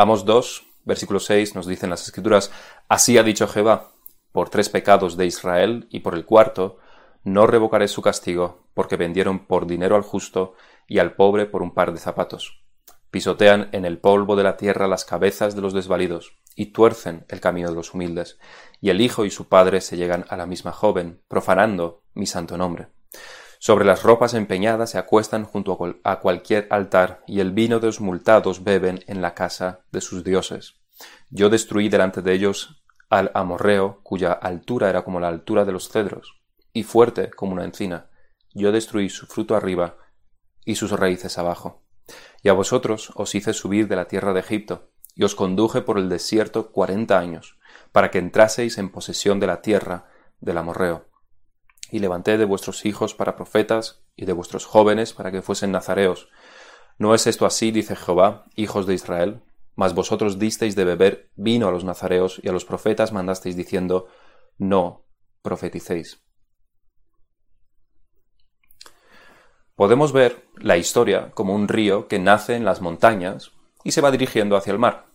Amos 2, versículo 6 nos dicen las escrituras, Así ha dicho Jehová, por tres pecados de Israel y por el cuarto, no revocaré su castigo, porque vendieron por dinero al justo y al pobre por un par de zapatos. Pisotean en el polvo de la tierra las cabezas de los desvalidos, y tuercen el camino de los humildes, y el hijo y su padre se llegan a la misma joven, profanando mi santo nombre. Sobre las ropas empeñadas se acuestan junto a cualquier altar, y el vino de los multados beben en la casa de sus dioses. Yo destruí delante de ellos al amorreo, cuya altura era como la altura de los cedros, y fuerte como una encina. Yo destruí su fruto arriba y sus raíces abajo. Y a vosotros os hice subir de la tierra de Egipto, y os conduje por el desierto cuarenta años, para que entraseis en posesión de la tierra del amorreo. Y levanté de vuestros hijos para profetas, y de vuestros jóvenes para que fuesen nazareos. ¿No es esto así, dice Jehová, hijos de Israel? Mas vosotros disteis de beber vino a los nazareos, y a los profetas mandasteis diciendo, No profeticéis. Podemos ver la historia como un río que nace en las montañas y se va dirigiendo hacia el mar.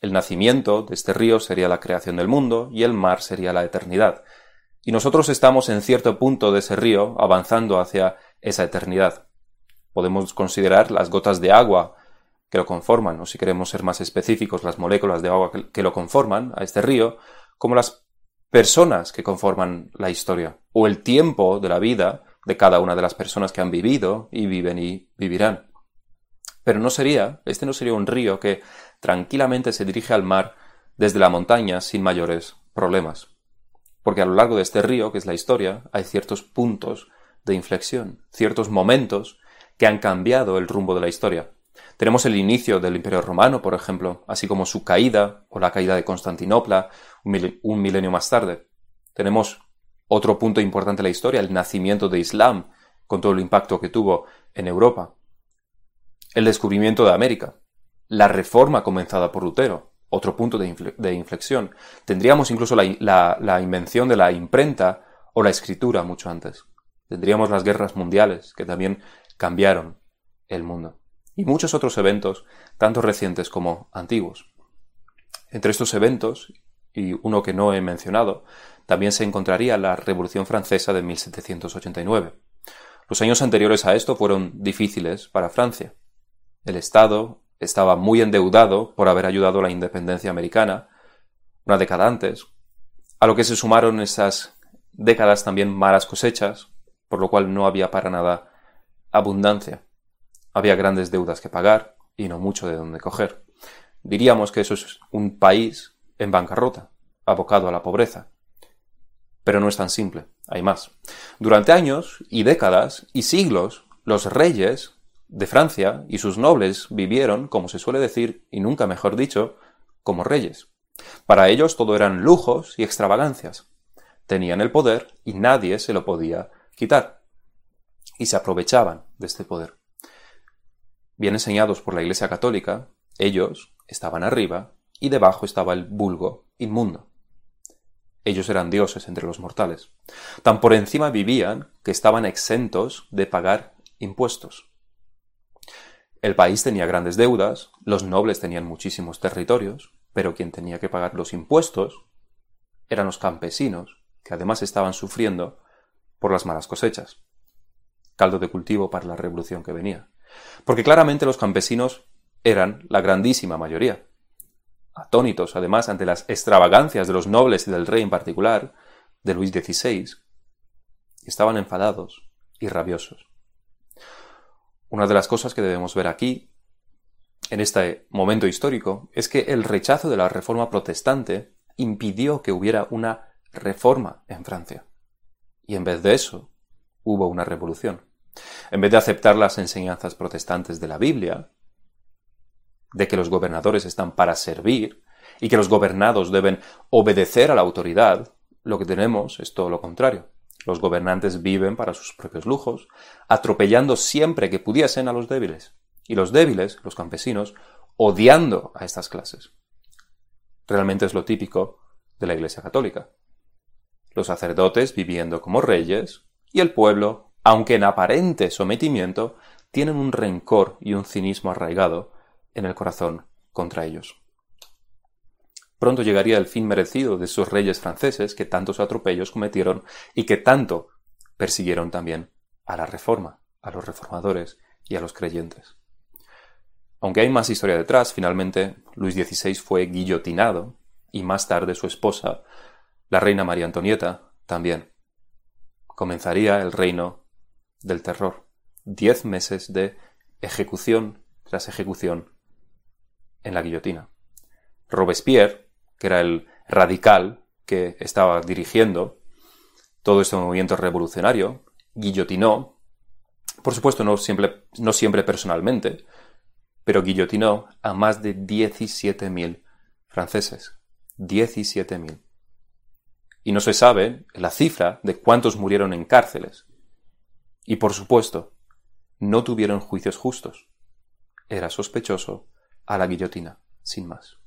El nacimiento de este río sería la creación del mundo y el mar sería la eternidad. Y nosotros estamos en cierto punto de ese río avanzando hacia esa eternidad. Podemos considerar las gotas de agua que lo conforman, o si queremos ser más específicos, las moléculas de agua que lo conforman a este río, como las personas que conforman la historia, o el tiempo de la vida de cada una de las personas que han vivido y viven y vivirán. Pero no sería, este no sería un río que tranquilamente se dirige al mar desde la montaña sin mayores problemas. Porque a lo largo de este río, que es la historia, hay ciertos puntos de inflexión, ciertos momentos que han cambiado el rumbo de la historia. Tenemos el inicio del Imperio Romano, por ejemplo, así como su caída o la caída de Constantinopla un milenio más tarde. Tenemos otro punto importante de la historia, el nacimiento de Islam, con todo el impacto que tuvo en Europa. El descubrimiento de América. La reforma comenzada por Lutero, otro punto de, inflexión. Tendríamos incluso la, invención de la imprenta o la escritura mucho antes. Tendríamos las guerras mundiales, que también cambiaron el mundo. Y muchos otros eventos, tanto recientes como antiguos. Entre estos eventos, y uno que no he mencionado, también se encontraría la Revolución Francesa de 1789. Los años anteriores a esto fueron difíciles para Francia. El Estado estaba muy endeudado por haber ayudado a la independencia americana una década antes, a lo que se sumaron esas décadas también malas cosechas, por lo cual no había para nada abundancia. Había grandes deudas que pagar y no mucho de dónde coger. Diríamos que eso es un país en bancarrota, abocado a la pobreza. Pero no es tan simple, hay más. Durante años y décadas y siglos, los reyes de Francia y sus nobles vivieron, como se suele decir, y nunca mejor dicho, como reyes. Para ellos todo eran lujos y extravagancias. Tenían el poder y nadie se lo podía quitar. Y se aprovechaban de este poder. Bien enseñados por la Iglesia Católica, ellos estaban arriba y debajo estaba el vulgo inmundo. Ellos eran dioses entre los mortales. Tan por encima vivían que estaban exentos de pagar impuestos. El país tenía grandes deudas, los nobles tenían muchísimos territorios, pero quien tenía que pagar los impuestos eran los campesinos, que además estaban sufriendo por las malas cosechas. Caldo de cultivo para la revolución que venía. Porque claramente los campesinos eran la grandísima mayoría atónitos además ante las extravagancias de los nobles y del rey en particular, de Luis XVI, estaban enfadados y rabiosos. Una de las cosas que debemos ver aquí, en este momento histórico, es que el rechazo de la reforma protestante impidió que hubiera una reforma en Francia. Y en vez de eso, hubo una revolución. En vez de aceptar las enseñanzas protestantes de la Biblia, de que los gobernadores están para servir y que los gobernados deben obedecer a la autoridad, lo que tenemos es todo lo contrario. Los gobernantes viven para sus propios lujos, atropellando siempre que pudiesen a los débiles, y los débiles, los campesinos, odiando a estas clases. Realmente es lo típico de la Iglesia Católica. Los sacerdotes viviendo como reyes, y el pueblo, aunque en aparente sometimiento, tienen un rencor y un cinismo arraigado en el corazón contra ellos. Pronto llegaría el fin merecido de esos reyes franceses que tantos atropellos cometieron y que tanto persiguieron también a la reforma, a los reformadores y a los creyentes. Aunque hay más historia detrás, finalmente Luis XVI fue guillotinado y más tarde su esposa, la reina María Antonieta, también. Comenzaría el reino del terror. Diez meses de ejecución tras ejecución en la guillotina. Robespierre, que era el radical que estaba dirigiendo todo este movimiento revolucionario, guillotinó, por supuesto no siempre, no siempre personalmente, pero guillotinó a más de 17.000 franceses. 17.000. Y no se sabe la cifra de cuántos murieron en cárceles. Y por supuesto, no tuvieron juicios justos. Era sospechoso a la guillotina, sin más.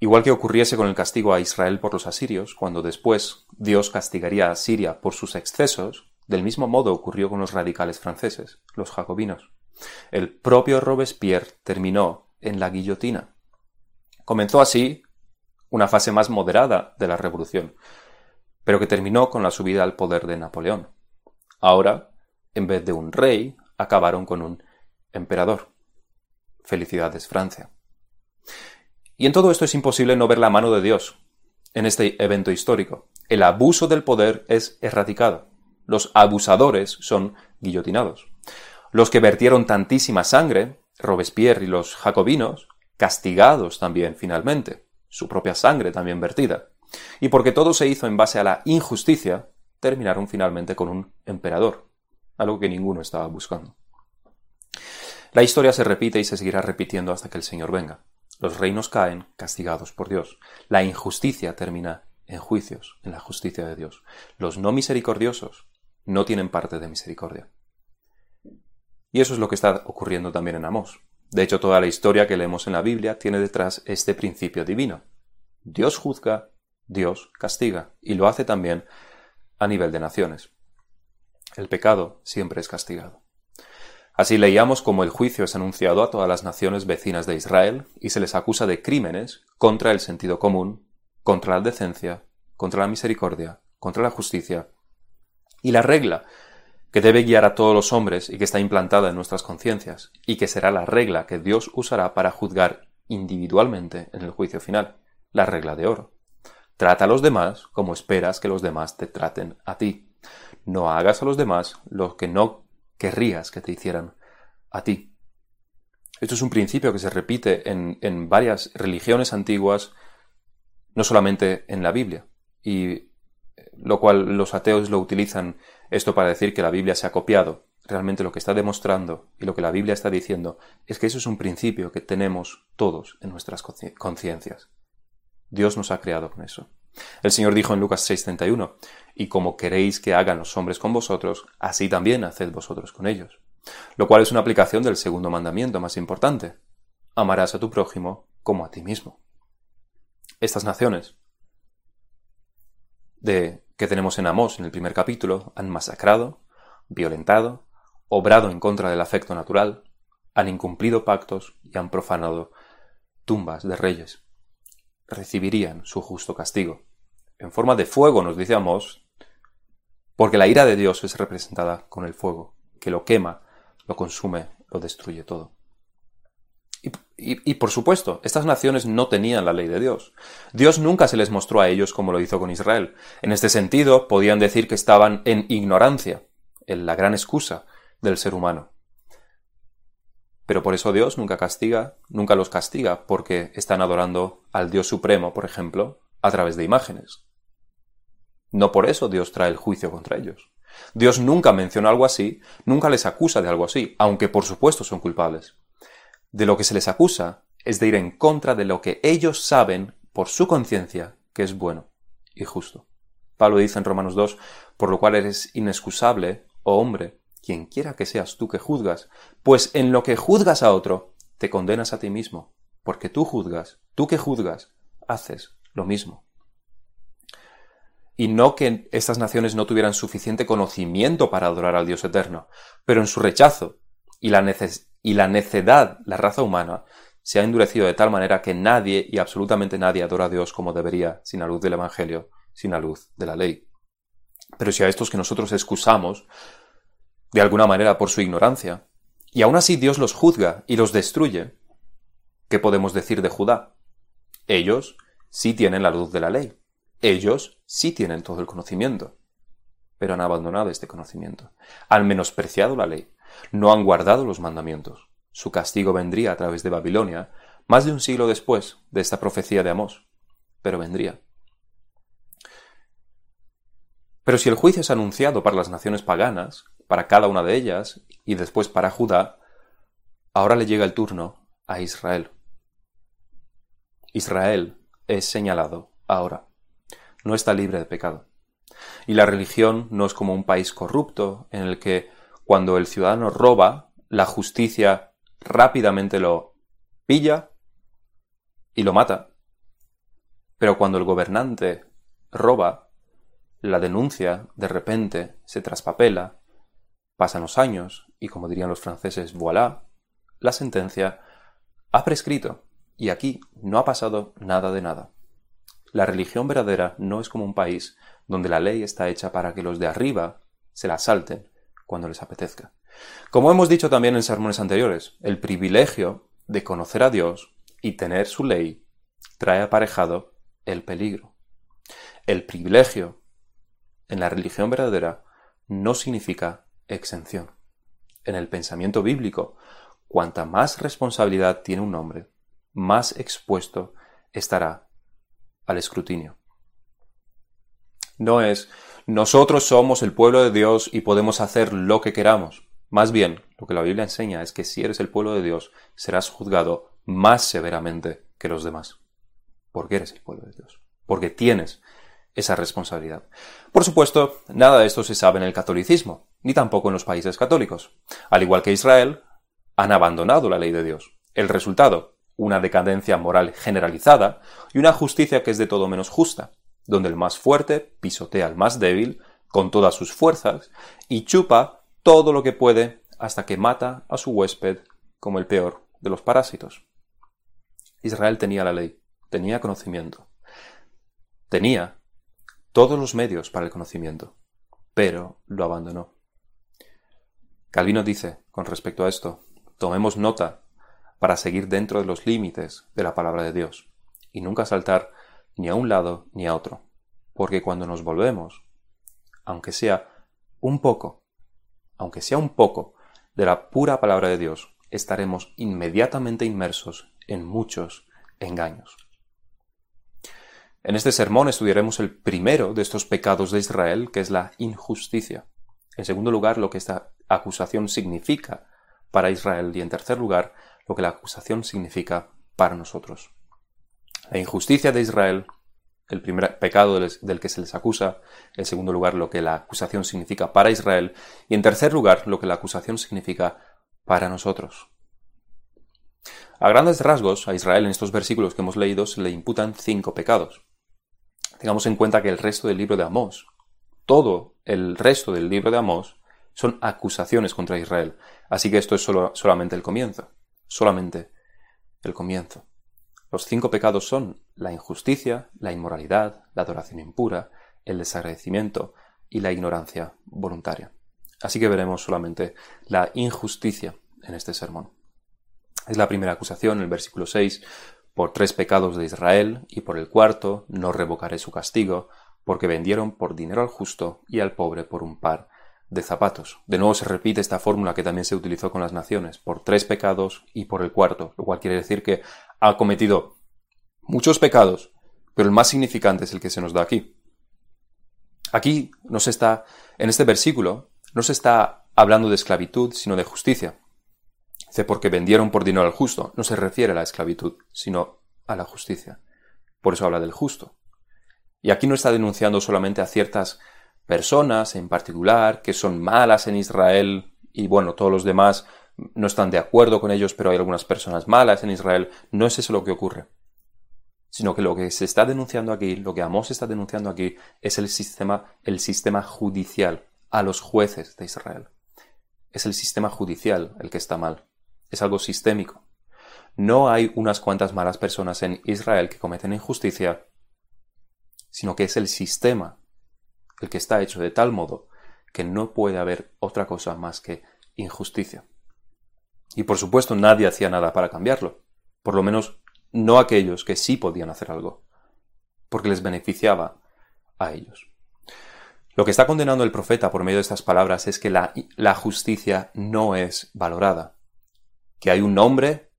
Igual que ocurriese con el castigo a Israel por los asirios, cuando después Dios castigaría a Siria por sus excesos, del mismo modo ocurrió con los radicales franceses, los jacobinos. El propio Robespierre terminó en la guillotina. Comenzó así una fase más moderada de la revolución, pero que terminó con la subida al poder de Napoleón. Ahora, en vez de un rey, acabaron con un emperador. Felicidades, Francia. Y en todo esto es imposible no ver la mano de Dios en este evento histórico. El abuso del poder es erradicado. Los abusadores son guillotinados. Los que vertieron tantísima sangre, Robespierre y los jacobinos, castigados también finalmente, su propia sangre también vertida. Y porque todo se hizo en base a la injusticia, terminaron finalmente con un emperador, algo que ninguno estaba buscando. La historia se repite y se seguirá repitiendo hasta que el Señor venga. Los reinos caen castigados por Dios. La injusticia termina en juicios, en la justicia de Dios. Los no misericordiosos no tienen parte de misericordia. Y eso es lo que está ocurriendo también en Amós. De hecho, toda la historia que leemos en la Biblia tiene detrás este principio divino. Dios juzga, Dios castiga, y lo hace también a nivel de naciones. El pecado siempre es castigado. Así leíamos como el juicio es anunciado a todas las naciones vecinas de Israel y se les acusa de crímenes contra el sentido común, contra la decencia, contra la misericordia, contra la justicia. Y la regla que debe guiar a todos los hombres y que está implantada en nuestras conciencias, y que será la regla que Dios usará para juzgar individualmente en el juicio final, la regla de oro. Trata a los demás como esperas que los demás te traten a ti. No hagas a los demás lo que no querrías que te hicieran a ti. Esto es un principio que se repite en, en varias religiones antiguas, no solamente en la Biblia, y lo cual los ateos lo utilizan esto para decir que la Biblia se ha copiado. Realmente lo que está demostrando y lo que la Biblia está diciendo es que eso es un principio que tenemos todos en nuestras conciencias. Dios nos ha creado con eso. El Señor dijo en Lucas 6:31, y como queréis que hagan los hombres con vosotros, así también haced vosotros con ellos. Lo cual es una aplicación del segundo mandamiento más importante. Amarás a tu prójimo como a ti mismo. Estas naciones de que tenemos en Amós en el primer capítulo han masacrado, violentado, obrado en contra del afecto natural, han incumplido pactos y han profanado tumbas de reyes. Recibirían su justo castigo. En forma de fuego, nos dice Amós, porque la ira de Dios es representada con el fuego, que lo quema, lo consume, lo destruye todo. Y, por supuesto, estas naciones no tenían la ley de Dios. Dios nunca se les mostró a ellos como lo hizo con Israel. En este sentido, podían decir que estaban en ignorancia, en la gran excusa del ser humano. Pero por eso Dios nunca castiga, nunca los castiga, porque están adorando al Dios Supremo, por ejemplo, a través de imágenes. No por eso Dios trae el juicio contra ellos. Dios nunca menciona algo así, nunca les acusa de algo así, aunque por supuesto son culpables de lo que se les acusa es de ir en contra de lo que ellos saben por su conciencia que es bueno y justo. Pablo dice en Romanos 2, por lo cual eres inexcusable, oh hombre, quien quiera que seas tú que juzgas, pues en lo que juzgas a otro, te condenas a ti mismo, porque tú juzgas, tú que juzgas, haces lo mismo. Y no que estas naciones no tuvieran suficiente conocimiento para adorar al Dios eterno, pero en su rechazo y la, necedad, la raza humana, se ha endurecido de tal manera que nadie y absolutamente nadie adora a Dios como debería, sin la luz del Evangelio, sin la luz de la ley. Pero si a estos que nosotros excusamos, de alguna manera por su ignorancia, y aún así Dios los juzga y los destruye, ¿qué podemos decir de Judá? Ellos sí tienen la luz de la ley. Ellos sí tienen todo el conocimiento. Pero han abandonado este conocimiento. Han menospreciado la ley. No han guardado los mandamientos. Su castigo vendría a través de Babilonia, más de un siglo después de esta profecía de Amós. Pero vendría. Pero si el juicio es anunciado para las naciones paganas, para cada una de ellas, y después para Judá, ahora le llega el turno a Israel. Israel es señalado ahora. No está libre de pecado. Y la religión no es como un país corrupto en el que cuando el ciudadano roba, la justicia rápidamente lo pilla y lo mata. Pero cuando el gobernante roba, la denuncia de repente se traspapela, pasan los años y como dirían los franceses, voilà, la sentencia ha prescrito y aquí no ha pasado nada de nada. La religión verdadera no es como un país donde la ley está hecha para que los de arriba se la salten cuando les apetezca. Como hemos dicho también en sermones anteriores, el privilegio de conocer a Dios y tener su ley trae aparejado el peligro. El privilegio en la religión verdadera no significa exención. En el pensamiento bíblico, cuanta más responsabilidad tiene un hombre, más expuesto estará al escrutinio. No es nosotros somos el pueblo de Dios y podemos hacer lo que queramos. Más bien, lo que la Biblia enseña es que si eres el pueblo de Dios, serás juzgado más severamente que los demás. Porque eres el pueblo de Dios. Porque tienes esa responsabilidad. Por supuesto, nada de esto se sabe en el catolicismo, ni tampoco en los países católicos. Al igual que Israel, han abandonado la ley de Dios. El resultado, una decadencia moral generalizada y una justicia que es de todo menos justa, donde el más fuerte pisotea al más débil con todas sus fuerzas y chupa todo lo que puede hasta que mata a su huésped como el peor de los parásitos. Israel tenía la ley, tenía conocimiento, tenía todos los medios para el conocimiento, pero lo abandonó. Calvino dice, con respecto a esto, tomemos nota para seguir dentro de los límites de la palabra de Dios y nunca saltar ni a un lado ni a otro, porque cuando nos volvemos, aunque sea un poco, aunque sea un poco de la pura palabra de Dios, estaremos inmediatamente inmersos en muchos engaños. En este sermón estudiaremos el primero de estos pecados de Israel, que es la injusticia. En segundo lugar, lo que esta acusación significa para Israel y en tercer lugar, lo que la acusación significa para nosotros. La injusticia de Israel, el primer pecado del que se les acusa, en segundo lugar, lo que la acusación significa para Israel y en tercer lugar, lo que la acusación significa para nosotros. A grandes rasgos, a Israel en estos versículos que hemos leído se le imputan cinco pecados. Tengamos en cuenta que el resto del libro de Amós, todo el resto del libro de Amós, son acusaciones contra Israel. Así que esto es solo, solamente el comienzo. Solamente el comienzo. Los cinco pecados son la injusticia, la inmoralidad, la adoración impura, el desagradecimiento y la ignorancia voluntaria. Así que veremos solamente la injusticia en este sermón. Es la primera acusación, el versículo 6, por tres pecados de Israel, y por el cuarto no revocaré su castigo, porque vendieron por dinero al justo y al pobre por un par de zapatos. De nuevo se repite esta fórmula que también se utilizó con las naciones, por tres pecados y por el cuarto, lo cual quiere decir que ha cometido muchos pecados, pero el más significante es el que se nos da aquí. Aquí nos está, en este versículo, no se está hablando de esclavitud, sino de justicia. Dice, porque vendieron por dinero al justo. No se refiere a la esclavitud, sino a la justicia. Por eso habla del justo. Y aquí no está denunciando solamente a ciertas personas en particular que son malas en Israel y bueno, todos los demás no están de acuerdo con ellos, pero hay algunas personas malas en Israel. No es eso lo que ocurre. Sino que lo que se está denunciando aquí, lo que Amós está denunciando aquí, es el sistema, el sistema judicial, a los jueces de Israel. Es el sistema judicial el que está mal es algo sistémico. No hay unas cuantas malas personas en Israel que cometen injusticia, sino que es el sistema el que está hecho de tal modo que no puede haber otra cosa más que injusticia. Y por supuesto nadie hacía nada para cambiarlo, por lo menos no aquellos que sí podían hacer algo, porque les beneficiaba a ellos. Lo que está condenando el profeta por medio de estas palabras es que la, la justicia no es valorada, que hay un hombre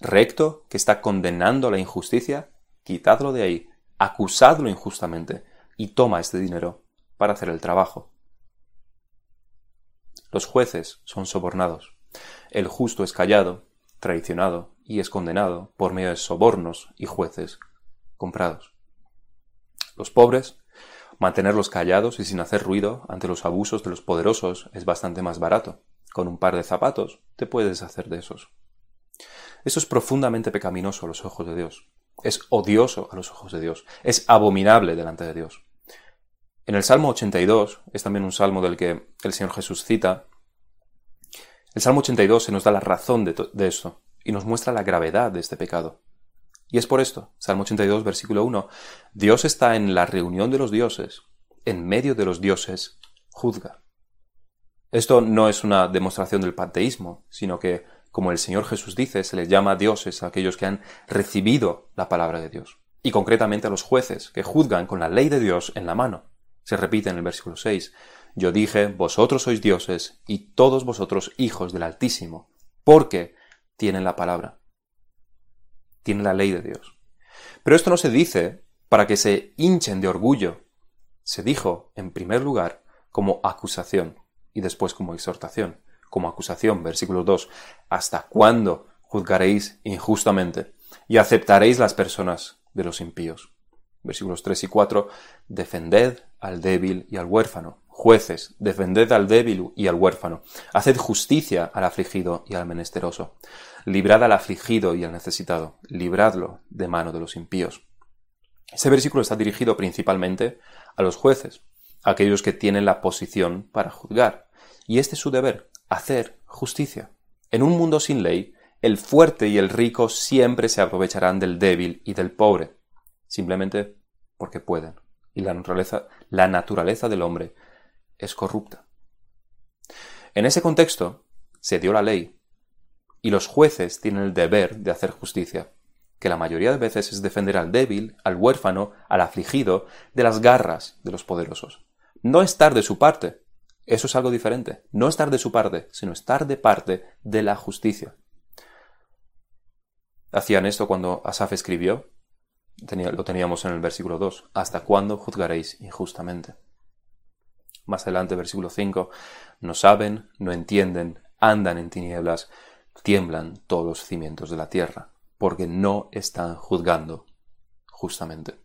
recto que está condenando la injusticia, quitadlo de ahí, acusadlo injustamente y toma este dinero para hacer el trabajo. Los jueces son sobornados. El justo es callado, traicionado y es condenado por medio de sobornos y jueces comprados. Los pobres, mantenerlos callados y sin hacer ruido ante los abusos de los poderosos es bastante más barato. Con un par de zapatos te puedes hacer de esos. Eso es profundamente pecaminoso a los ojos de Dios. Es odioso a los ojos de Dios. Es abominable delante de Dios. En el Salmo 82, es también un salmo del que el Señor Jesús cita, el Salmo 82 se nos da la razón de, esto y nos muestra la gravedad de este pecado. Y es por esto, Salmo 82, versículo 1, Dios está en la reunión de los dioses, en medio de los dioses, juzga. Esto no es una demostración del panteísmo, sino que, como el Señor Jesús dice, se les llama dioses a aquellos que han recibido la palabra de Dios, y concretamente a los jueces, que juzgan con la ley de Dios en la mano. Se repite en el versículo 6. Yo dije, vosotros sois dioses y todos vosotros hijos del Altísimo, porque tienen la palabra, tienen la ley de Dios. Pero esto no se dice para que se hinchen de orgullo. Se dijo, en primer lugar, como acusación y después como exhortación. Como acusación, versículo 2, ¿hasta cuándo juzgaréis injustamente y aceptaréis las personas de los impíos? Versículos 3 y 4, defended al débil y al huérfano. Jueces, defended al débil y al huérfano. Haced justicia al afligido y al menesteroso. Librad al afligido y al necesitado. Libradlo de mano de los impíos. Ese versículo está dirigido principalmente a los jueces, aquellos que tienen la posición para juzgar. Y este es su deber, hacer justicia. En un mundo sin ley, el fuerte y el rico siempre se aprovecharán del débil y del pobre, simplemente porque pueden y la naturaleza, la naturaleza del hombre es corrupta. En ese contexto se dio la ley y los jueces tienen el deber de hacer justicia, que la mayoría de veces es defender al débil, al huérfano, al afligido, de las garras de los poderosos. No estar de su parte, eso es algo diferente. No estar de su parte, sino estar de parte de la justicia. Hacían esto cuando Asaf escribió lo teníamos en el versículo 2. ¿Hasta cuándo juzgaréis injustamente? Más adelante, versículo 5. No saben, no entienden, andan en tinieblas, tiemblan todos los cimientos de la tierra, porque no están juzgando justamente.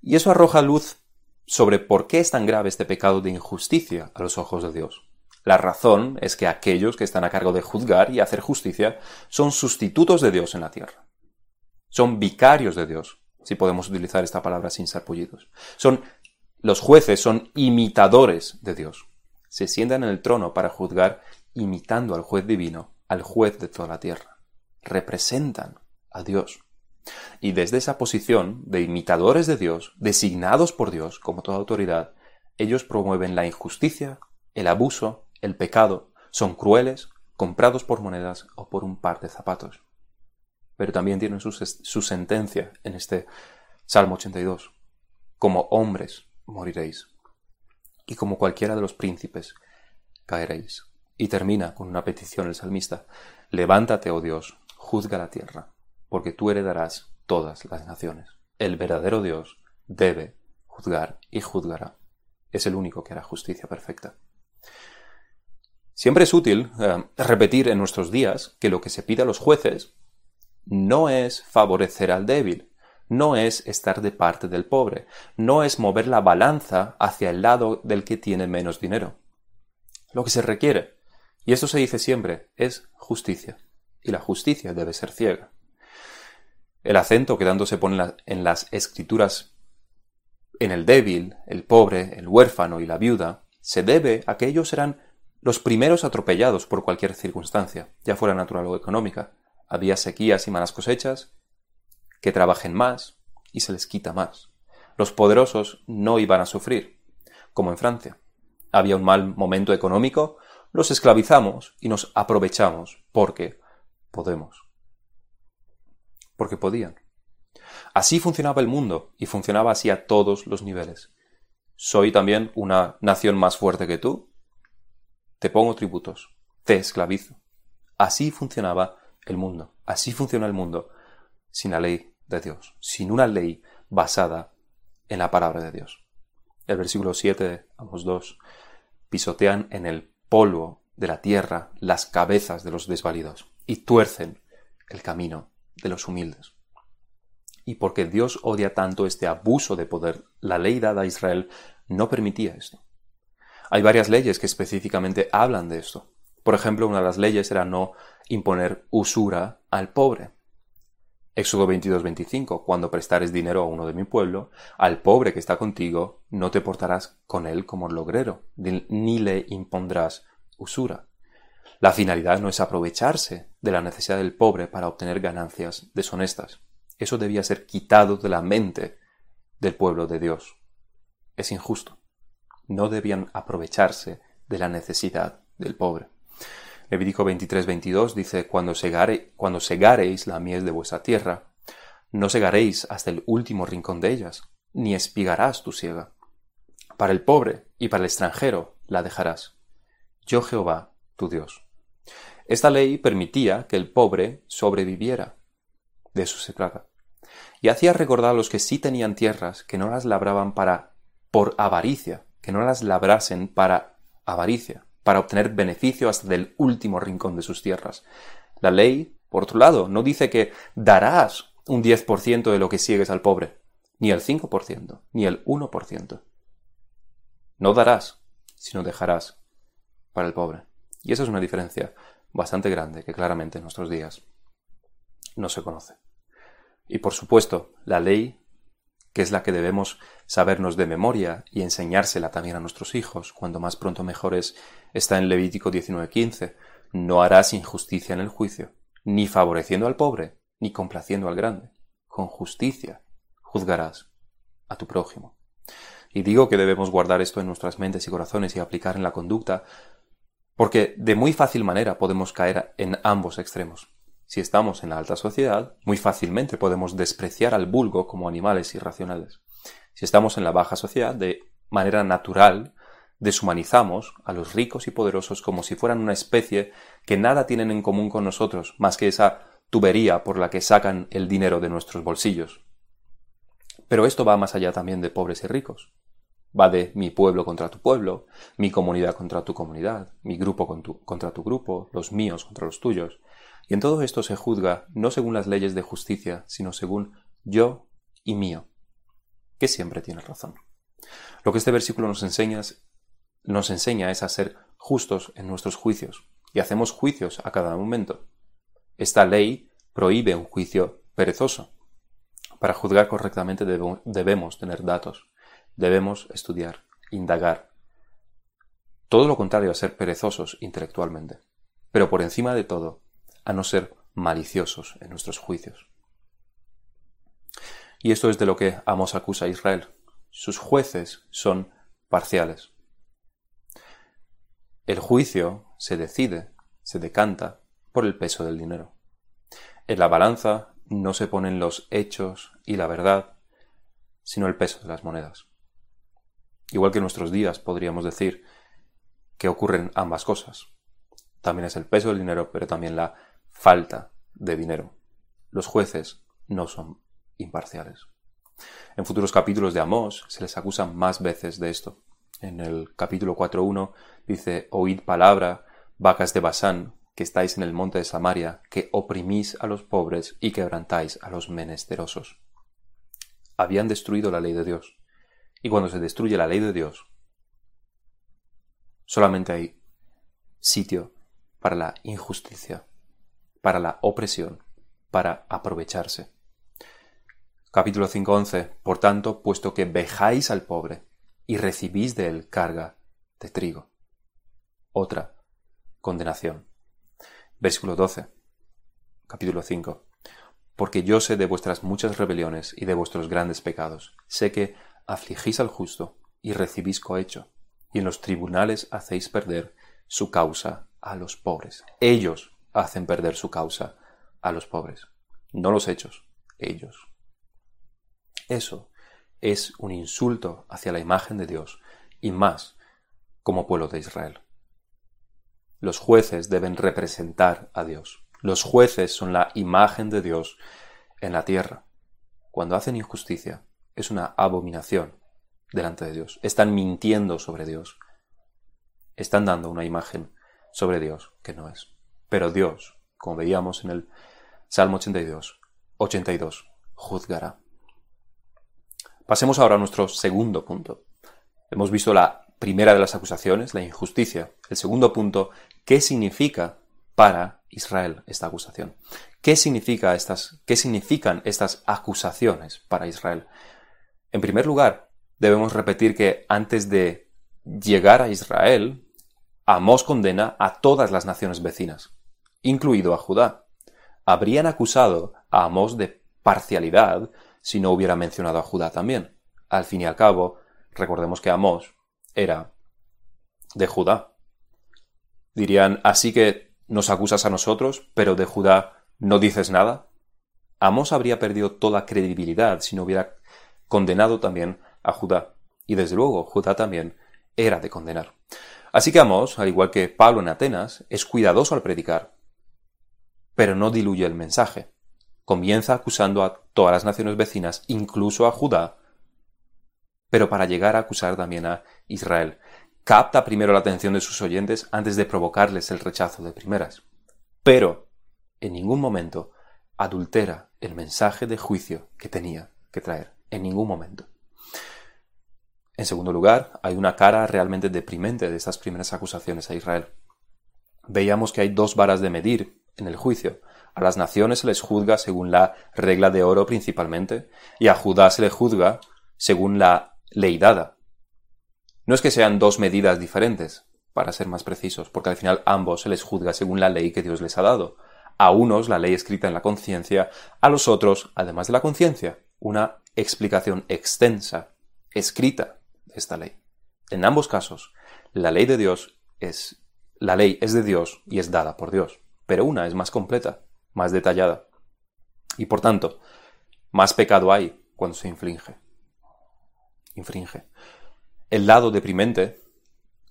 Y eso arroja luz sobre por qué es tan grave este pecado de injusticia a los ojos de Dios. La razón es que aquellos que están a cargo de juzgar y hacer justicia son sustitutos de Dios en la tierra. Son vicarios de Dios, si podemos utilizar esta palabra sin sarpullidos. Son los jueces son imitadores de Dios. Se sientan en el trono para juzgar imitando al juez divino, al juez de toda la tierra. Representan a Dios. Y desde esa posición de imitadores de Dios, designados por Dios como toda autoridad, ellos promueven la injusticia, el abuso, el pecado, son crueles, comprados por monedas o por un par de zapatos pero también tienen su, sentencia en este Salmo 82. Como hombres moriréis, y como cualquiera de los príncipes caeréis. Y termina con una petición el salmista, levántate, oh Dios, juzga la tierra, porque tú heredarás todas las naciones. El verdadero Dios debe juzgar y juzgará. Es el único que hará justicia perfecta. Siempre es útil eh, repetir en nuestros días que lo que se pide a los jueces no es favorecer al débil, no es estar de parte del pobre, no es mover la balanza hacia el lado del que tiene menos dinero. Lo que se requiere, y esto se dice siempre, es justicia, y la justicia debe ser ciega. El acento que tanto se pone en las escrituras en el débil, el pobre, el huérfano y la viuda, se debe a que ellos eran los primeros atropellados por cualquier circunstancia, ya fuera natural o económica. Había sequías y malas cosechas, que trabajen más y se les quita más. Los poderosos no iban a sufrir, como en Francia. Había un mal momento económico, los esclavizamos y nos aprovechamos porque podemos. Porque podían. Así funcionaba el mundo y funcionaba así a todos los niveles. ¿Soy también una nación más fuerte que tú? Te pongo tributos, te esclavizo. Así funcionaba el mundo, así funciona el mundo sin la ley de Dios, sin una ley basada en la palabra de Dios. El versículo 7, vamos dos, pisotean en el polvo de la tierra las cabezas de los desvalidos y tuercen el camino de los humildes. Y porque Dios odia tanto este abuso de poder, la ley dada a Israel no permitía esto. Hay varias leyes que específicamente hablan de esto. Por ejemplo, una de las leyes era no imponer usura al pobre. Éxodo 22-25, cuando prestares dinero a uno de mi pueblo, al pobre que está contigo, no te portarás con él como logrero, ni le impondrás usura. La finalidad no es aprovecharse de la necesidad del pobre para obtener ganancias deshonestas. Eso debía ser quitado de la mente del pueblo de Dios. Es injusto. No debían aprovecharse de la necesidad del pobre. Levítico 23, 22 dice, cuando, cuando segareis la miel de vuestra tierra, no segaréis hasta el último rincón de ellas, ni espigarás tu siega. Para el pobre y para el extranjero la dejarás. Yo Jehová, tu Dios. Esta ley permitía que el pobre sobreviviera. De eso se trata. Y hacía recordar a los que sí tenían tierras que no las labraban para por avaricia, que no las labrasen para avaricia, para obtener beneficio hasta del último rincón de sus tierras. La ley, por otro lado, no dice que darás un 10% de lo que sigues al pobre, ni el 5%, ni el 1%. No darás, sino dejarás para el pobre. Y esa es una diferencia bastante grande que claramente en nuestros días no se conoce. Y por supuesto, la ley que es la que debemos sabernos de memoria y enseñársela también a nuestros hijos, cuando más pronto mejores, está en Levítico 19:15. No harás injusticia en el juicio, ni favoreciendo al pobre, ni complaciendo al grande. Con justicia juzgarás a tu prójimo. Y digo que debemos guardar esto en nuestras mentes y corazones y aplicar en la conducta, porque de muy fácil manera podemos caer en ambos extremos. Si estamos en la alta sociedad, muy fácilmente podemos despreciar al vulgo como animales irracionales. Si estamos en la baja sociedad, de manera natural, deshumanizamos a los ricos y poderosos como si fueran una especie que nada tienen en común con nosotros más que esa tubería por la que sacan el dinero de nuestros bolsillos. Pero esto va más allá también de pobres y ricos. Va de mi pueblo contra tu pueblo, mi comunidad contra tu comunidad, mi grupo contra tu grupo, los míos contra los tuyos. Y en todo esto se juzga no según las leyes de justicia, sino según yo y mío, que siempre tiene razón. Lo que este versículo nos enseña, nos enseña es a ser justos en nuestros juicios, y hacemos juicios a cada momento. Esta ley prohíbe un juicio perezoso. Para juzgar correctamente debemos tener datos, debemos estudiar, indagar. Todo lo contrario a ser perezosos intelectualmente. Pero por encima de todo, a no ser maliciosos en nuestros juicios. Y esto es de lo que Amos acusa a Israel. Sus jueces son parciales. El juicio se decide, se decanta por el peso del dinero. En la balanza no se ponen los hechos y la verdad, sino el peso de las monedas. Igual que en nuestros días podríamos decir que ocurren ambas cosas. También es el peso del dinero, pero también la falta de dinero. Los jueces no son imparciales. En futuros capítulos de Amós se les acusa más veces de esto. En el capítulo 4.1 dice, Oíd palabra, vacas de Basán, que estáis en el monte de Samaria, que oprimís a los pobres y quebrantáis a los menesterosos. Habían destruido la ley de Dios. Y cuando se destruye la ley de Dios, solamente hay sitio para la injusticia para la opresión, para aprovecharse. Capítulo 5.11. Por tanto, puesto que vejáis al pobre y recibís de él carga de trigo. otra condenación. Versículo 12, capítulo 5. Porque yo sé de vuestras muchas rebeliones y de vuestros grandes pecados. Sé que afligís al justo y recibís cohecho, y en los tribunales hacéis perder su causa a los pobres. Ellos hacen perder su causa a los pobres, no los hechos, ellos. Eso es un insulto hacia la imagen de Dios y más como pueblo de Israel. Los jueces deben representar a Dios. Los jueces son la imagen de Dios en la tierra. Cuando hacen injusticia, es una abominación delante de Dios. Están mintiendo sobre Dios. Están dando una imagen sobre Dios que no es. Pero Dios, como veíamos en el Salmo 82, 82, juzgará. Pasemos ahora a nuestro segundo punto. Hemos visto la primera de las acusaciones, la injusticia. El segundo punto, ¿qué significa para Israel esta acusación? ¿Qué, significa estas, ¿Qué significan estas acusaciones para Israel? En primer lugar, debemos repetir que antes de llegar a Israel, Amós condena a todas las naciones vecinas, incluido a Judá. Habrían acusado a Amós de parcialidad si no hubiera mencionado a Judá también. Al fin y al cabo, recordemos que Amós era de Judá. Dirían, así que nos acusas a nosotros, pero de Judá no dices nada. Amós habría perdido toda credibilidad si no hubiera condenado también a Judá. Y desde luego, Judá también era de condenar. Así que Amós, al igual que Pablo en Atenas, es cuidadoso al predicar, pero no diluye el mensaje. Comienza acusando a todas las naciones vecinas, incluso a Judá, pero para llegar a acusar también a Israel. Capta primero la atención de sus oyentes antes de provocarles el rechazo de primeras. Pero, en ningún momento, adultera el mensaje de juicio que tenía que traer. En ningún momento. En segundo lugar, hay una cara realmente deprimente de estas primeras acusaciones a Israel. Veíamos que hay dos varas de medir en el juicio. A las naciones se les juzga según la regla de oro principalmente, y a Judá se le juzga según la ley dada. No es que sean dos medidas diferentes, para ser más precisos, porque al final ambos se les juzga según la ley que Dios les ha dado. A unos la ley escrita en la conciencia, a los otros, además de la conciencia, una explicación extensa, escrita de esta ley. En ambos casos, la ley de Dios es la ley es de Dios y es dada por Dios, pero una es más completa, más detallada. Y por tanto, más pecado hay cuando se inflige infringe. El lado deprimente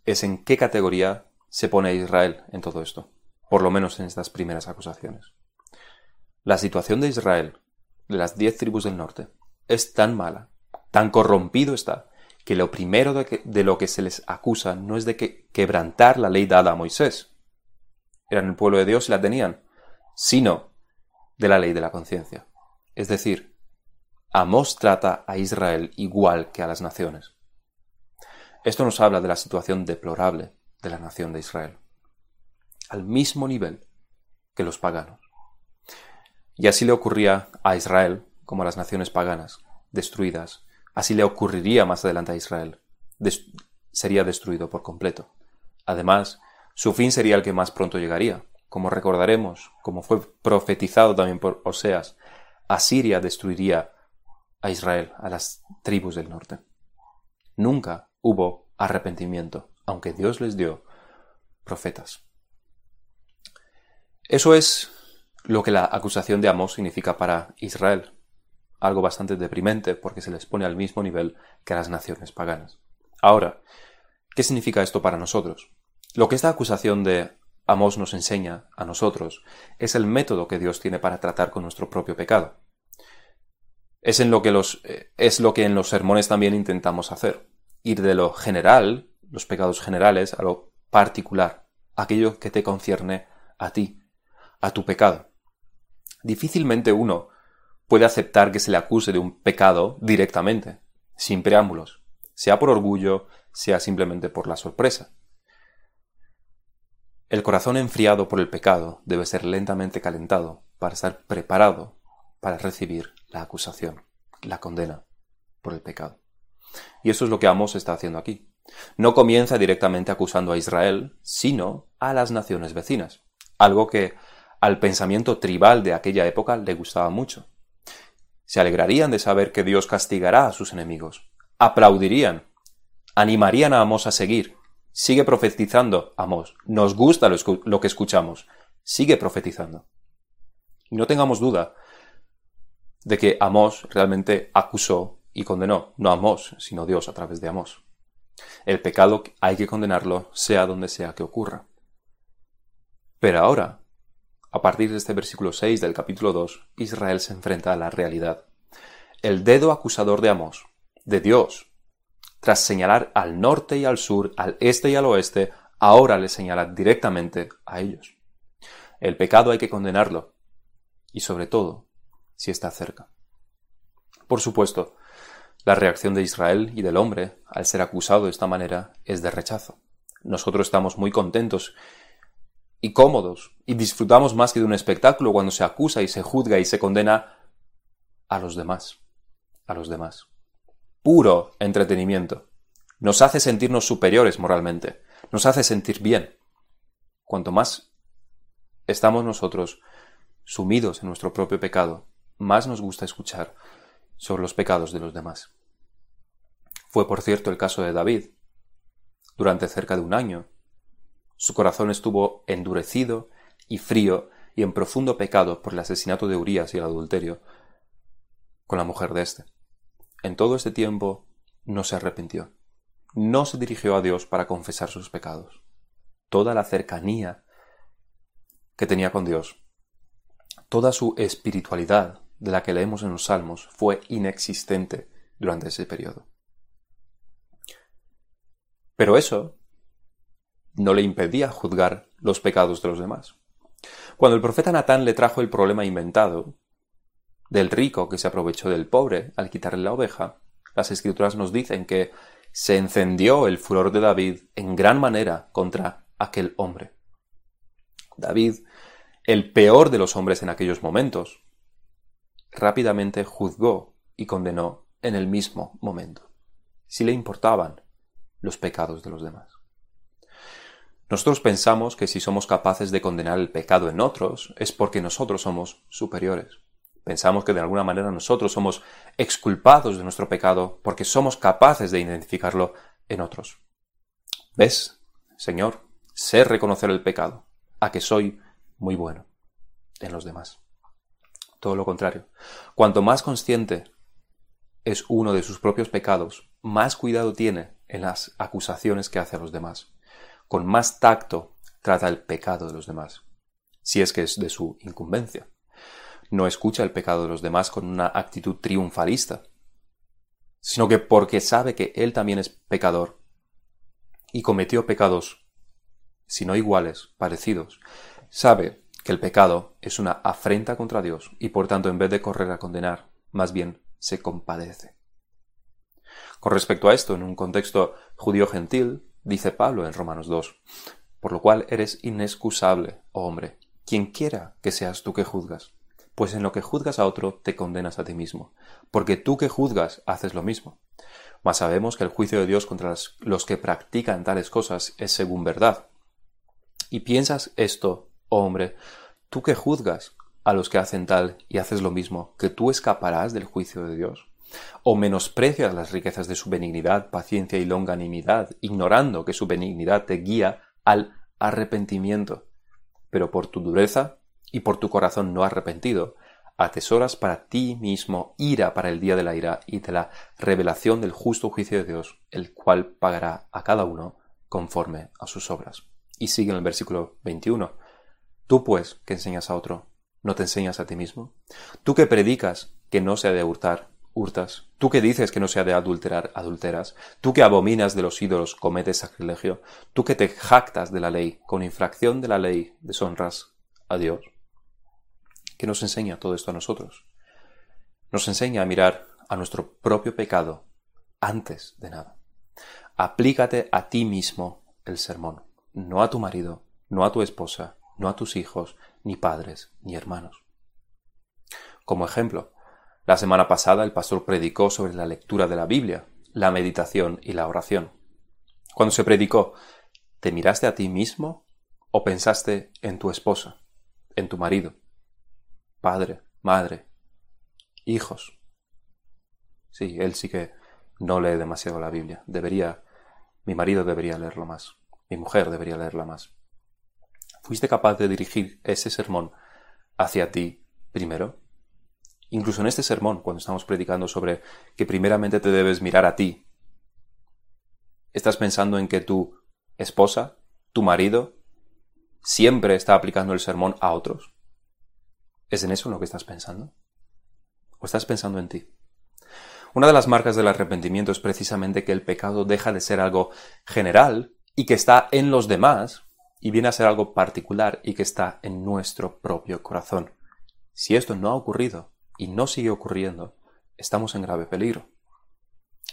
es en qué categoría se pone Israel en todo esto, por lo menos en estas primeras acusaciones. La situación de Israel, de las diez tribus del norte, es tan mala, tan corrompido está, que lo primero de, de lo que se les acusa no es de que quebrantar la ley dada a Moisés, eran el pueblo de Dios y la tenían, sino de la ley de la conciencia. Es decir, Amós trata a Israel igual que a las naciones. Esto nos habla de la situación deplorable de la nación de Israel, al mismo nivel que los paganos. Y así le ocurría a Israel como a las naciones paganas, destruidas. Así le ocurriría más adelante a Israel. sería destruido por completo. Además, su fin sería el que más pronto llegaría. Como recordaremos, como fue profetizado también por Oseas, Asiria destruiría a Israel, a las tribus del norte. Nunca hubo arrepentimiento, aunque Dios les dio profetas. Eso es lo que la acusación de Amós significa para Israel, algo bastante deprimente porque se les pone al mismo nivel que a las naciones paganas. Ahora, ¿qué significa esto para nosotros? Lo que esta acusación de Amós nos enseña a nosotros es el método que Dios tiene para tratar con nuestro propio pecado es, en lo que los, eh, es lo que en los sermones también intentamos hacer. Ir de lo general, los pecados generales, a lo particular, aquello que te concierne a ti, a tu pecado. Difícilmente uno puede aceptar que se le acuse de un pecado directamente, sin preámbulos, sea por orgullo, sea simplemente por la sorpresa. El corazón enfriado por el pecado debe ser lentamente calentado para estar preparado para recibir la acusación, la condena por el pecado. Y eso es lo que Amos está haciendo aquí. No comienza directamente acusando a Israel, sino a las naciones vecinas, algo que al pensamiento tribal de aquella época le gustaba mucho. Se alegrarían de saber que Dios castigará a sus enemigos, aplaudirían, animarían a Amos a seguir. Sigue profetizando, Amos. Nos gusta lo, que escuchamos. Sigue profetizando. Y no tengamos duda de que Amos realmente acusó y condenó, no Amos, sino Dios a través de Amos. El pecado hay que condenarlo sea donde sea que ocurra. Pero ahora, a partir de este versículo 6 del capítulo 2, Israel se enfrenta a la realidad. El dedo acusador de Amos, de Dios, tras señalar al norte y al sur, al este y al oeste, ahora le señala directamente a ellos. El pecado hay que condenarlo, y sobre todo, si está cerca. Por supuesto, la reacción de Israel y del hombre, al ser acusado de esta manera, es de rechazo. Nosotros estamos muy contentos y cómodos y disfrutamos más que de un espectáculo cuando se acusa y se juzga y se condena a los demás, a los demás. Puro entretenimiento. Nos hace sentirnos superiores moralmente, nos hace sentir bien. Cuanto más estamos nosotros sumidos en nuestro propio pecado, más nos gusta escuchar sobre los pecados de los demás. Fue, por cierto, el caso de David. Durante cerca de un año, su corazón estuvo endurecido y frío y en profundo pecado por el asesinato de Urías y el adulterio con la mujer de éste. En todo este tiempo no se arrepintió, no se dirigió a Dios para confesar sus pecados. Toda la cercanía que tenía con Dios, toda su espiritualidad de la que leemos en los Salmos fue inexistente durante ese periodo. Pero eso no le impedía juzgar los pecados de los demás. Cuando el profeta Natán le trajo el problema inventado del rico que se aprovechó del pobre al quitarle la oveja, las escrituras nos dicen que se encendió el furor de David en gran manera contra aquel hombre. David, el peor de los hombres en aquellos momentos, rápidamente juzgó y condenó en el mismo momento, si le importaban los pecados de los demás. Nosotros pensamos que si somos capaces de condenar el pecado en otros es porque nosotros somos superiores. Pensamos que de alguna manera nosotros somos exculpados de nuestro pecado porque somos capaces de identificarlo en otros. ¿Ves, Señor? Sé reconocer el pecado, a que soy muy bueno en los demás. Todo lo contrario. Cuanto más consciente es uno de sus propios pecados, más cuidado tiene en las acusaciones que hace a los demás con más tacto trata el pecado de los demás, si es que es de su incumbencia. No escucha el pecado de los demás con una actitud triunfalista, sino que porque sabe que él también es pecador y cometió pecados, si no iguales, parecidos, sabe que el pecado es una afrenta contra Dios y por tanto en vez de correr a condenar, más bien se compadece. Con respecto a esto, en un contexto judío gentil, dice Pablo en Romanos 2, por lo cual eres inexcusable, oh hombre, quien quiera que seas tú que juzgas, pues en lo que juzgas a otro te condenas a ti mismo, porque tú que juzgas haces lo mismo. Mas sabemos que el juicio de Dios contra los que practican tales cosas es según verdad. Y piensas esto, oh hombre, tú que juzgas a los que hacen tal y haces lo mismo, que tú escaparás del juicio de Dios o menosprecias las riquezas de su benignidad, paciencia y longanimidad, ignorando que su benignidad te guía al arrepentimiento. Pero por tu dureza y por tu corazón no arrepentido, atesoras para ti mismo ira para el día de la ira y de la revelación del justo juicio de Dios, el cual pagará a cada uno conforme a sus obras. Y sigue en el versículo 21. Tú pues, que enseñas a otro, ¿no te enseñas a ti mismo? Tú que predicas que no se ha de hurtar, hurtas. Tú que dices que no se ha de adulterar, adulteras. Tú que abominas de los ídolos, cometes sacrilegio. Tú que te jactas de la ley, con infracción de la ley, deshonras a Dios. ¿Qué nos enseña todo esto a nosotros? Nos enseña a mirar a nuestro propio pecado antes de nada. Aplícate a ti mismo el sermón, no a tu marido, no a tu esposa, no a tus hijos, ni padres, ni hermanos. Como ejemplo, la semana pasada el pastor predicó sobre la lectura de la Biblia, la meditación y la oración. Cuando se predicó, ¿te miraste a ti mismo o pensaste en tu esposa, en tu marido, padre, madre, hijos? Sí, él sí que no lee demasiado la Biblia. Debería, mi marido debería leerlo más. Mi mujer debería leerla más. ¿Fuiste capaz de dirigir ese sermón hacia ti primero? Incluso en este sermón, cuando estamos predicando sobre que primeramente te debes mirar a ti, ¿estás pensando en que tu esposa, tu marido, siempre está aplicando el sermón a otros? ¿Es en eso en lo que estás pensando? ¿O estás pensando en ti? Una de las marcas del arrepentimiento es precisamente que el pecado deja de ser algo general y que está en los demás y viene a ser algo particular y que está en nuestro propio corazón. Si esto no ha ocurrido y no sigue ocurriendo, estamos en grave peligro.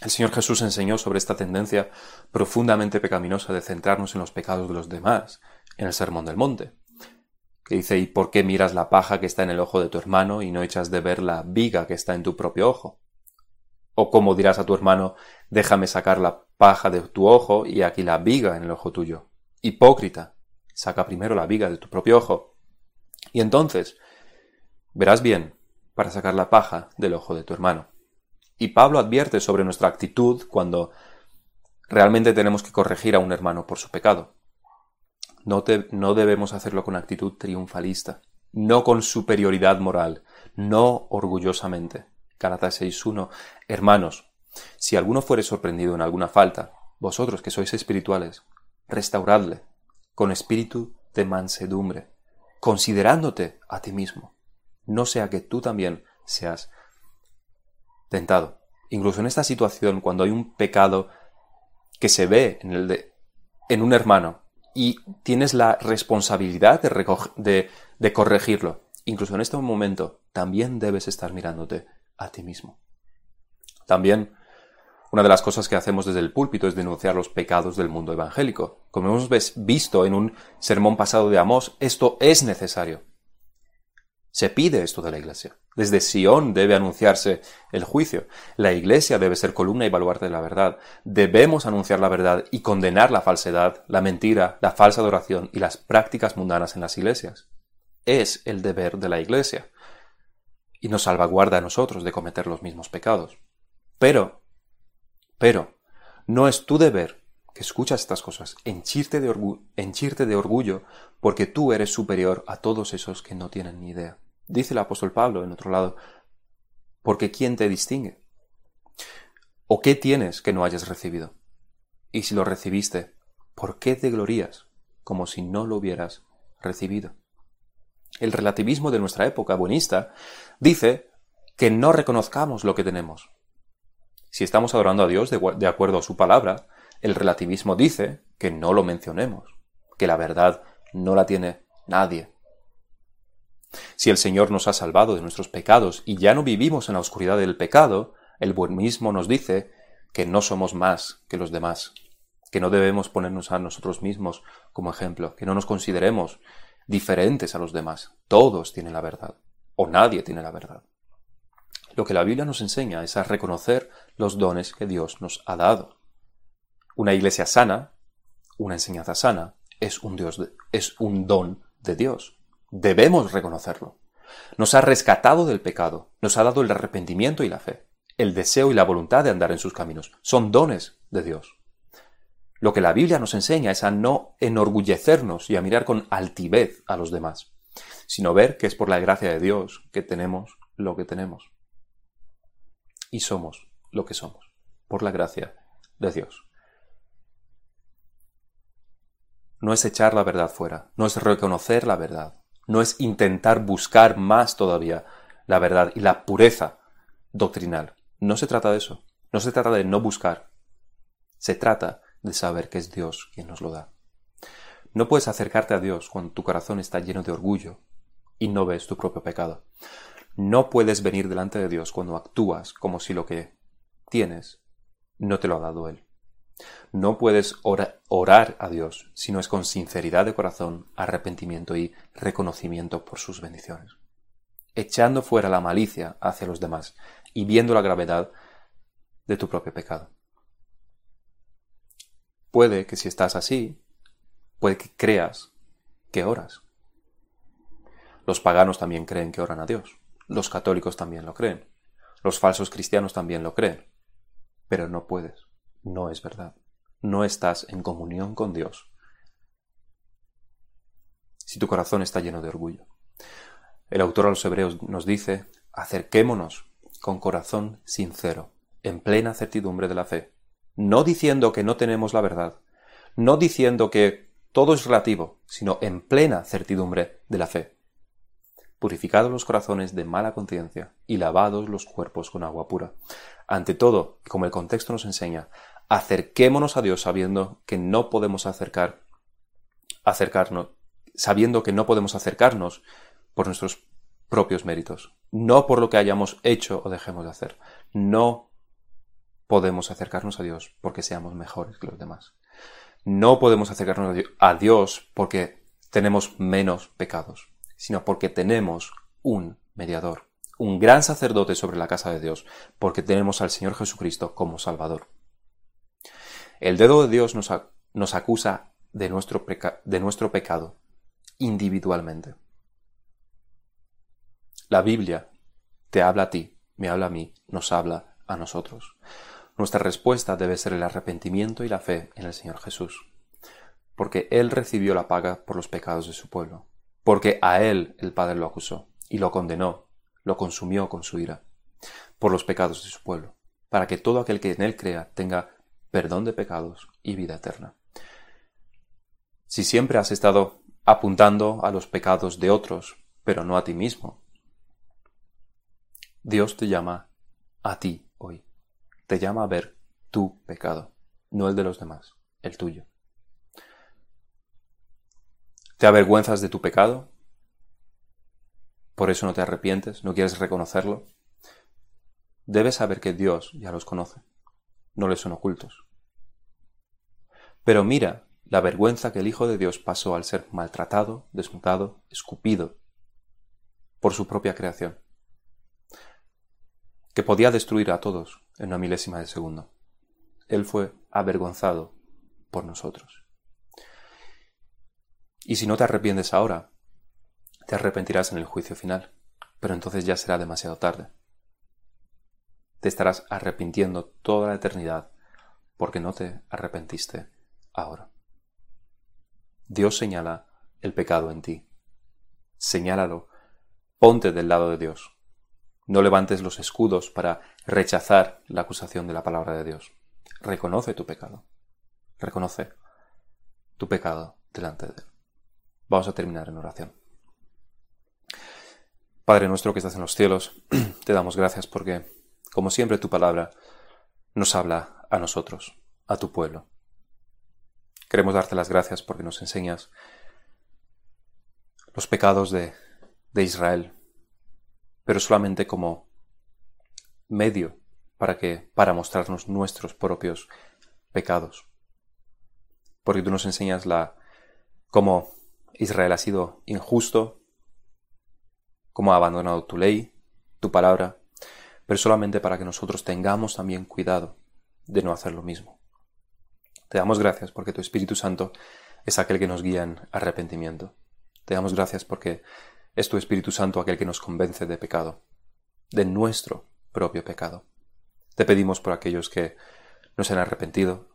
El Señor Jesús enseñó sobre esta tendencia profundamente pecaminosa de centrarnos en los pecados de los demás en el Sermón del Monte, que dice ¿Y por qué miras la paja que está en el ojo de tu hermano y no echas de ver la viga que está en tu propio ojo? O cómo dirás a tu hermano déjame sacar la paja de tu ojo y aquí la viga en el ojo tuyo. Hipócrita, saca primero la viga de tu propio ojo. Y entonces verás bien para sacar la paja del ojo de tu hermano. Y Pablo advierte sobre nuestra actitud cuando realmente tenemos que corregir a un hermano por su pecado. No, no debemos hacerlo con actitud triunfalista, no con superioridad moral, no orgullosamente. Galatas 6.1 Hermanos, si alguno fuere sorprendido en alguna falta, vosotros que sois espirituales, restauradle con espíritu de mansedumbre, considerándote a ti mismo, no sea que tú también seas tentado. Incluso en esta situación, cuando hay un pecado que se ve en, el de, en un hermano y tienes la responsabilidad de, de corregirlo, incluso en este momento, también debes estar mirándote a ti mismo. También una de las cosas que hacemos desde el púlpito es denunciar los pecados del mundo evangélico. Como hemos visto en un sermón pasado de Amós, esto es necesario. Se pide esto de la Iglesia. Desde Sión debe anunciarse el juicio. La Iglesia debe ser columna y baluarte de la verdad. Debemos anunciar la verdad y condenar la falsedad, la mentira, la falsa adoración y las prácticas mundanas en las iglesias. Es el deber de la Iglesia. Y nos salvaguarda a nosotros de cometer los mismos pecados. Pero pero no es tu deber que escuchas estas cosas, henchirte de, de orgullo porque tú eres superior a todos esos que no tienen ni idea. Dice el apóstol Pablo en otro lado, porque ¿quién te distingue? ¿O qué tienes que no hayas recibido? Y si lo recibiste, ¿por qué te glorías como si no lo hubieras recibido? El relativismo de nuestra época buenista dice que no reconozcamos lo que tenemos, si estamos adorando a Dios de, acuerdo a su palabra, el relativismo dice que no lo mencionemos, que la verdad no la tiene nadie. Si el Señor nos ha salvado de nuestros pecados y ya no vivimos en la oscuridad del pecado, el buenismo nos dice que no somos más que los demás, que no debemos ponernos a nosotros mismos como ejemplo, que no nos consideremos diferentes a los demás. Todos tienen la verdad, o nadie tiene la verdad. Lo que la Biblia nos enseña es a reconocer los dones que Dios nos ha dado. Una iglesia sana, una enseñanza sana, es un, Dios es un don de Dios. Debemos reconocerlo. Nos ha rescatado del pecado, nos ha dado el arrepentimiento y la fe, el deseo y la voluntad de andar en sus caminos. Son dones de Dios. Lo que la Biblia nos enseña es a no enorgullecernos y a mirar con altivez a los demás, sino ver que es por la gracia de Dios que tenemos lo que tenemos y somos lo que somos, por la gracia de Dios. No es echar la verdad fuera, no es reconocer la verdad, no es intentar buscar más todavía la verdad y la pureza doctrinal. No se trata de eso, no se trata de no buscar, se trata de saber que es Dios quien nos lo da. No puedes acercarte a Dios cuando tu corazón está lleno de orgullo y no ves tu propio pecado. No puedes venir delante de Dios cuando actúas como si lo que tienes no te lo ha dado Él. No puedes orar a Dios si no es con sinceridad de corazón, arrepentimiento y reconocimiento por sus bendiciones. Echando fuera la malicia hacia los demás y viendo la gravedad de tu propio pecado. puede que si estás así, puede que creas que oras. Los paganos también creen que oran a Dios. Los católicos también lo creen. Los falsos cristianos también lo creen. Pero no puedes. No es verdad. No estás en comunión con Dios. Si tu corazón está lleno de orgullo. El autor a los hebreos nos dice, acerquémonos con corazón sincero, en plena certidumbre de la fe, no diciendo que no tenemos la verdad, no diciendo que todo es relativo, sino en plena certidumbre de la fe purificados los corazones de mala conciencia y lavados los cuerpos con agua pura. Ante todo, como el contexto nos enseña, acerquémonos a Dios sabiendo que no podemos acercar, acercarnos, sabiendo que no podemos acercarnos por nuestros propios méritos, no por lo que hayamos hecho o dejemos de hacer. No podemos acercarnos a Dios porque seamos mejores que los demás. No podemos acercarnos a Dios porque tenemos menos pecados sino porque tenemos un mediador, un gran sacerdote sobre la casa de Dios, porque tenemos al Señor Jesucristo como Salvador. El dedo de Dios nos, acusa de nuestro, de nuestro pecado individualmente. La Biblia te habla a ti, me habla a mí, nos habla a nosotros. Nuestra respuesta debe ser el arrepentimiento y la fe en el Señor Jesús, porque Él recibió la paga por los pecados de su pueblo porque a él el Padre lo acusó y lo condenó, lo consumió con su ira, por los pecados de su pueblo, para que todo aquel que en él crea tenga perdón de pecados y vida eterna. Si siempre has estado apuntando a los pecados de otros, pero no a ti mismo, Dios te llama a ti hoy. Te llama a ver tu pecado, no el de los demás, el tuyo. ¿Te avergüenzas de tu pecado? ¿Por eso no te arrepientes? ¿No quieres reconocerlo? Debes saber que Dios ya los conoce. No les son ocultos. Pero mira la vergüenza que el Hijo de Dios pasó al ser maltratado, desnudado, escupido por su propia creación, que podía destruir a todos en una milésima de segundo. Él fue avergonzado por nosotros. Y si no te arrepientes ahora, te arrepentirás en el juicio final, pero entonces ya será demasiado tarde. Te estarás arrepintiendo toda la eternidad porque no te arrepentiste ahora. Dios señala el pecado en ti. Señálalo. Ponte del lado de Dios. No levantes los escudos para rechazar la acusación de la palabra de Dios. Reconoce tu pecado. Reconoce tu pecado delante de Él. Vamos a terminar en oración. Padre nuestro que estás en los cielos, te damos gracias porque, como siempre, tu palabra nos habla a nosotros, a tu pueblo. Queremos darte las gracias porque nos enseñas los pecados de, de Israel, pero solamente como medio para que para mostrarnos nuestros propios pecados. Porque tú nos enseñas la cómo Israel ha sido injusto, como ha abandonado tu ley, tu palabra, pero solamente para que nosotros tengamos también cuidado de no hacer lo mismo. Te damos gracias porque tu Espíritu Santo es aquel que nos guía en arrepentimiento. Te damos gracias porque es tu Espíritu Santo aquel que nos convence de pecado, de nuestro propio pecado. Te pedimos por aquellos que no se han arrepentido,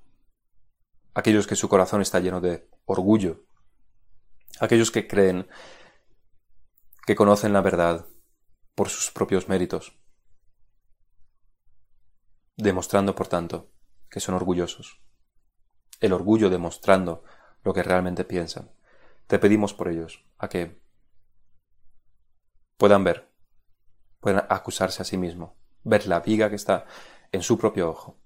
aquellos que su corazón está lleno de orgullo aquellos que creen que conocen la verdad por sus propios méritos, demostrando, por tanto, que son orgullosos. El orgullo demostrando lo que realmente piensan. Te pedimos por ellos a que puedan ver, puedan acusarse a sí mismo, ver la viga que está en su propio ojo,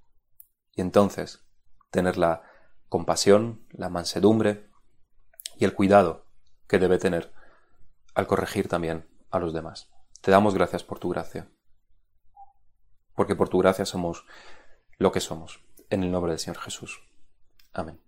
y entonces tener la compasión, la mansedumbre y el cuidado que debe tener al corregir también a los demás. Te damos gracias por tu gracia, porque por tu gracia somos lo que somos. En el nombre del Señor Jesús. Amén.